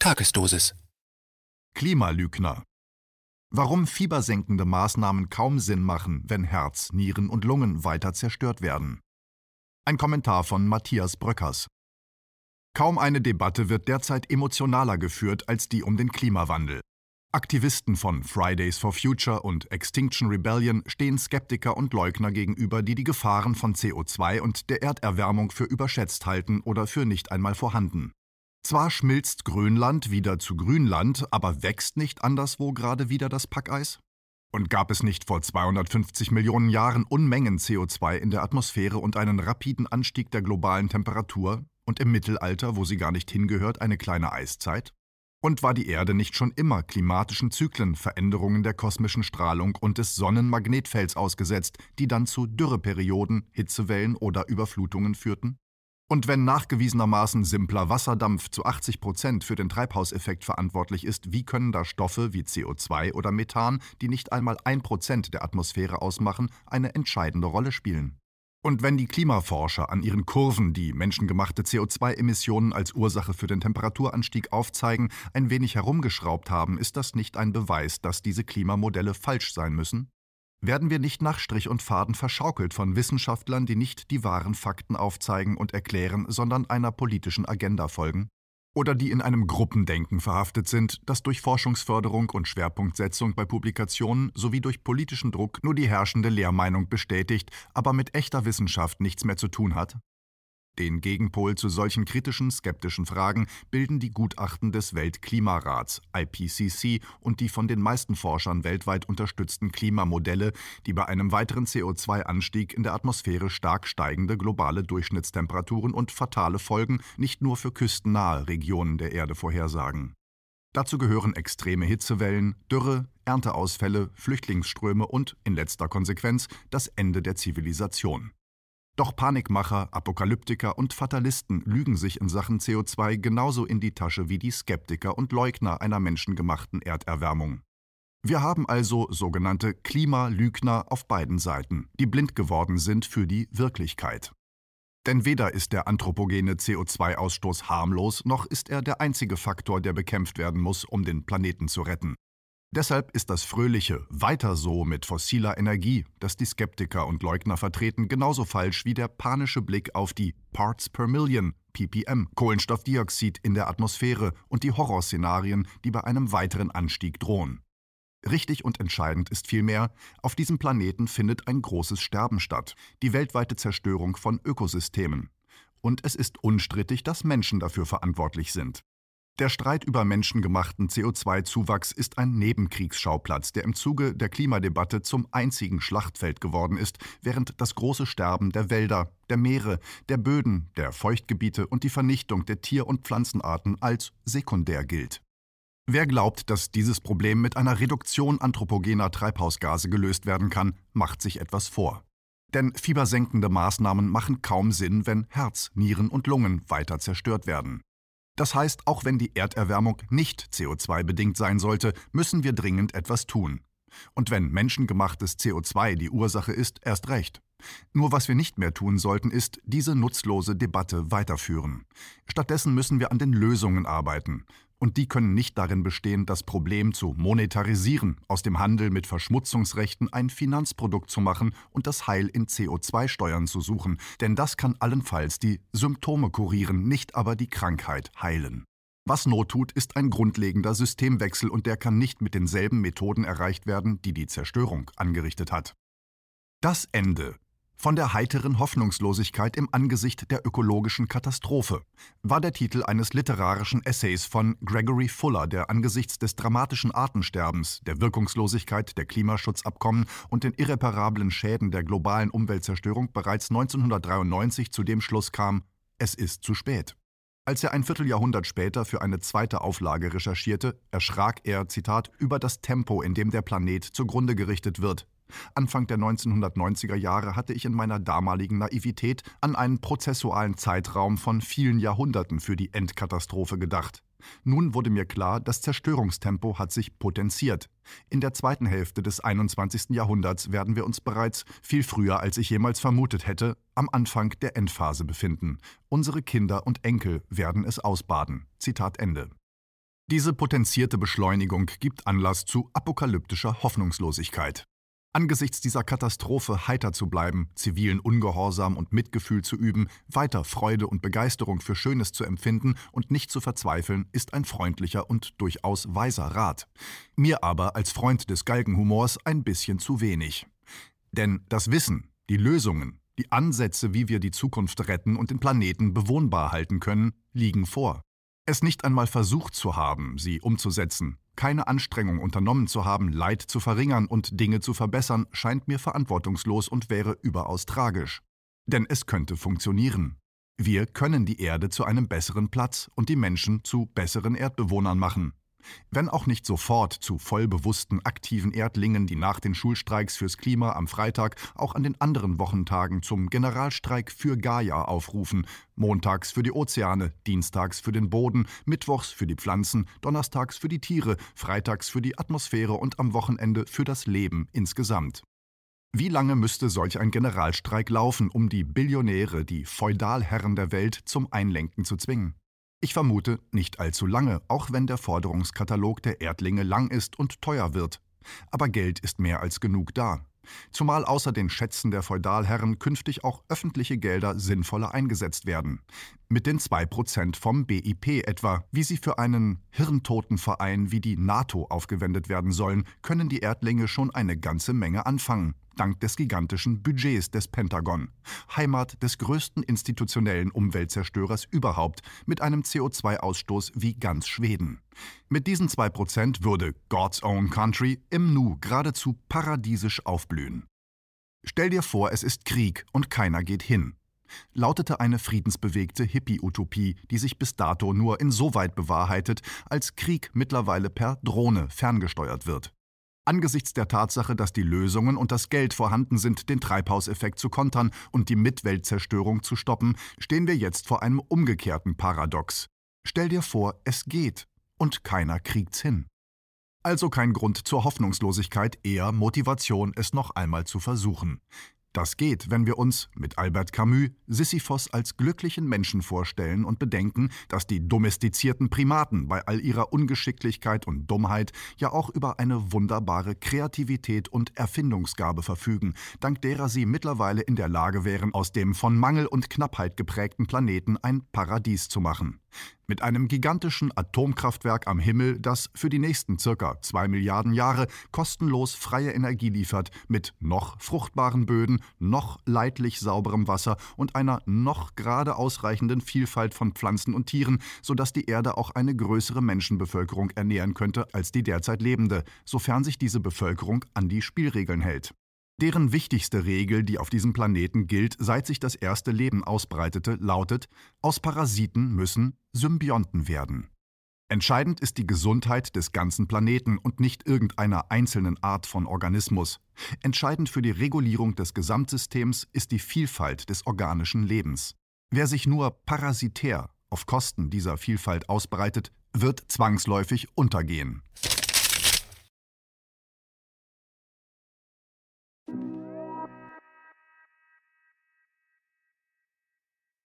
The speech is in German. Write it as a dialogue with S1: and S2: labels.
S1: Tagesdosis.
S2: Klimalügner. Warum fiebersenkende Maßnahmen kaum Sinn machen, wenn Herz, Nieren und Lungen weiter zerstört werden. Ein Kommentar von Matthias Bröckers. Kaum eine Debatte wird derzeit emotionaler geführt als die um den Klimawandel. Aktivisten von Fridays for Future und Extinction Rebellion stehen Skeptiker und Leugner gegenüber, die die Gefahren von CO2 und der Erderwärmung für überschätzt halten oder für nicht einmal vorhanden. Zwar schmilzt Grönland wieder zu Grünland, aber wächst nicht anderswo gerade wieder das Packeis? Und gab es nicht vor 250 Millionen Jahren Unmengen CO2 in der Atmosphäre und einen rapiden Anstieg der globalen Temperatur und im Mittelalter, wo sie gar nicht hingehört, eine kleine Eiszeit? Und war die Erde nicht schon immer klimatischen Zyklen, Veränderungen der kosmischen Strahlung und des Sonnenmagnetfelds ausgesetzt, die dann zu Dürreperioden, Hitzewellen oder Überflutungen führten? Und wenn nachgewiesenermaßen simpler Wasserdampf zu 80 Prozent für den Treibhauseffekt verantwortlich ist, wie können da Stoffe wie CO2 oder Methan, die nicht einmal ein Prozent der Atmosphäre ausmachen, eine entscheidende Rolle spielen? Und wenn die Klimaforscher an ihren Kurven die menschengemachte CO2-Emissionen als Ursache für den Temperaturanstieg aufzeigen, ein wenig herumgeschraubt haben, ist das nicht ein Beweis, dass diese Klimamodelle falsch sein müssen? Werden wir nicht nach Strich und Faden verschaukelt von Wissenschaftlern, die nicht die wahren Fakten aufzeigen und erklären, sondern einer politischen Agenda folgen? oder die in einem Gruppendenken verhaftet sind, das durch Forschungsförderung und Schwerpunktsetzung bei Publikationen sowie durch politischen Druck nur die herrschende Lehrmeinung bestätigt, aber mit echter Wissenschaft nichts mehr zu tun hat? Den Gegenpol zu solchen kritischen, skeptischen Fragen bilden die Gutachten des Weltklimarats IPCC und die von den meisten Forschern weltweit unterstützten Klimamodelle, die bei einem weiteren CO2-Anstieg in der Atmosphäre stark steigende globale Durchschnittstemperaturen und fatale Folgen nicht nur für küstennahe Regionen der Erde vorhersagen. Dazu gehören extreme Hitzewellen, Dürre, Ernteausfälle, Flüchtlingsströme und, in letzter Konsequenz, das Ende der Zivilisation. Doch Panikmacher, Apokalyptiker und Fatalisten lügen sich in Sachen CO2 genauso in die Tasche wie die Skeptiker und Leugner einer menschengemachten Erderwärmung. Wir haben also sogenannte Klimalügner auf beiden Seiten, die blind geworden sind für die Wirklichkeit. Denn weder ist der anthropogene CO2-Ausstoß harmlos, noch ist er der einzige Faktor, der bekämpft werden muss, um den Planeten zu retten. Deshalb ist das fröhliche Weiter so mit fossiler Energie, das die Skeptiker und Leugner vertreten, genauso falsch wie der panische Blick auf die Parts per Million, ppm, Kohlenstoffdioxid in der Atmosphäre und die Horrorszenarien, die bei einem weiteren Anstieg drohen. Richtig und entscheidend ist vielmehr, auf diesem Planeten findet ein großes Sterben statt, die weltweite Zerstörung von Ökosystemen. Und es ist unstrittig, dass Menschen dafür verantwortlich sind. Der Streit über menschengemachten CO2-Zuwachs ist ein Nebenkriegsschauplatz, der im Zuge der Klimadebatte zum einzigen Schlachtfeld geworden ist, während das große Sterben der Wälder, der Meere, der Böden, der Feuchtgebiete und die Vernichtung der Tier- und Pflanzenarten als sekundär gilt. Wer glaubt, dass dieses Problem mit einer Reduktion anthropogener Treibhausgase gelöst werden kann, macht sich etwas vor. Denn fiebersenkende Maßnahmen machen kaum Sinn, wenn Herz, Nieren und Lungen weiter zerstört werden. Das heißt, auch wenn die Erderwärmung nicht CO2-bedingt sein sollte, müssen wir dringend etwas tun. Und wenn menschengemachtes CO2 die Ursache ist, erst recht. Nur was wir nicht mehr tun sollten, ist diese nutzlose Debatte weiterführen. Stattdessen müssen wir an den Lösungen arbeiten. Und die können nicht darin bestehen, das Problem zu monetarisieren, aus dem Handel mit Verschmutzungsrechten ein Finanzprodukt zu machen und das Heil in CO2-Steuern zu suchen, denn das kann allenfalls die Symptome kurieren, nicht aber die Krankheit heilen. Was Not tut, ist ein grundlegender Systemwechsel und der kann nicht mit denselben Methoden erreicht werden, die die Zerstörung angerichtet hat. Das Ende von der heiteren Hoffnungslosigkeit im Angesicht der ökologischen Katastrophe war der Titel eines literarischen Essays von Gregory Fuller, der angesichts des dramatischen Artensterbens, der Wirkungslosigkeit der Klimaschutzabkommen und den irreparablen Schäden der globalen Umweltzerstörung bereits 1993 zu dem Schluss kam, es ist zu spät. Als er ein Vierteljahrhundert später für eine zweite Auflage recherchierte, erschrak er, Zitat, über das Tempo, in dem der Planet zugrunde gerichtet wird, Anfang der 1990er Jahre hatte ich in meiner damaligen Naivität an einen prozessualen Zeitraum von vielen Jahrhunderten für die Endkatastrophe gedacht. Nun wurde mir klar, das Zerstörungstempo hat sich potenziert. In der zweiten Hälfte des 21. Jahrhunderts werden wir uns bereits, viel früher als ich jemals vermutet hätte, am Anfang der Endphase befinden. Unsere Kinder und Enkel werden es ausbaden. Zitat Ende. Diese potenzierte Beschleunigung gibt Anlass zu apokalyptischer Hoffnungslosigkeit. Angesichts dieser Katastrophe heiter zu bleiben, zivilen Ungehorsam und Mitgefühl zu üben, weiter Freude und Begeisterung für Schönes zu empfinden und nicht zu verzweifeln, ist ein freundlicher und durchaus weiser Rat. Mir aber als Freund des Galgenhumors ein bisschen zu wenig. Denn das Wissen, die Lösungen, die Ansätze, wie wir die Zukunft retten und den Planeten bewohnbar halten können, liegen vor. Es nicht einmal versucht zu haben, sie umzusetzen, keine Anstrengung unternommen zu haben, Leid zu verringern und Dinge zu verbessern, scheint mir verantwortungslos und wäre überaus tragisch. Denn es könnte funktionieren. Wir können die Erde zu einem besseren Platz und die Menschen zu besseren Erdbewohnern machen. Wenn auch nicht sofort zu vollbewussten, aktiven Erdlingen, die nach den Schulstreiks fürs Klima am Freitag auch an den anderen Wochentagen zum Generalstreik für Gaia aufrufen, montags für die Ozeane, dienstags für den Boden, mittwochs für die Pflanzen, donnerstags für die Tiere, freitags für die Atmosphäre und am Wochenende für das Leben insgesamt. Wie lange müsste solch ein Generalstreik laufen, um die Billionäre, die Feudalherren der Welt zum Einlenken zu zwingen? Ich vermute nicht allzu lange, auch wenn der Forderungskatalog der Erdlinge lang ist und teuer wird. Aber Geld ist mehr als genug da. Zumal außer den Schätzen der Feudalherren künftig auch öffentliche Gelder sinnvoller eingesetzt werden. Mit den 2% vom BIP etwa, wie sie für einen Hirntotenverein wie die NATO aufgewendet werden sollen, können die Erdlinge schon eine ganze Menge anfangen dank des gigantischen Budgets des Pentagon, Heimat des größten institutionellen Umweltzerstörers überhaupt, mit einem CO2-Ausstoß wie ganz Schweden. Mit diesen 2% würde God's Own Country im Nu geradezu paradiesisch aufblühen. Stell dir vor, es ist Krieg und keiner geht hin lautete eine friedensbewegte Hippie-Utopie, die sich bis dato nur insoweit bewahrheitet, als Krieg mittlerweile per Drohne ferngesteuert wird. Angesichts der Tatsache, dass die Lösungen und das Geld vorhanden sind, den Treibhauseffekt zu kontern und die Mitweltzerstörung zu stoppen, stehen wir jetzt vor einem umgekehrten Paradox. Stell dir vor, es geht und keiner kriegt's hin. Also kein Grund zur Hoffnungslosigkeit, eher Motivation, es noch einmal zu versuchen. Das geht, wenn wir uns, mit Albert Camus, Sisyphos als glücklichen Menschen vorstellen und bedenken, dass die domestizierten Primaten bei all ihrer Ungeschicklichkeit und Dummheit ja auch über eine wunderbare Kreativität und Erfindungsgabe verfügen, dank derer sie mittlerweile in der Lage wären, aus dem von Mangel und Knappheit geprägten Planeten ein Paradies zu machen. Mit einem gigantischen Atomkraftwerk am Himmel, das für die nächsten circa zwei Milliarden Jahre kostenlos freie Energie liefert, mit noch fruchtbaren Böden, noch leidlich sauberem Wasser und einer noch gerade ausreichenden Vielfalt von Pflanzen und Tieren, sodass die Erde auch eine größere Menschenbevölkerung ernähren könnte als die derzeit lebende, sofern sich diese Bevölkerung an die Spielregeln hält. Deren wichtigste Regel, die auf diesem Planeten gilt, seit sich das erste Leben ausbreitete, lautet, aus Parasiten müssen Symbionten werden. Entscheidend ist die Gesundheit des ganzen Planeten und nicht irgendeiner einzelnen Art von Organismus. Entscheidend für die Regulierung des Gesamtsystems ist die Vielfalt des organischen Lebens. Wer sich nur parasitär auf Kosten dieser Vielfalt ausbreitet, wird zwangsläufig untergehen.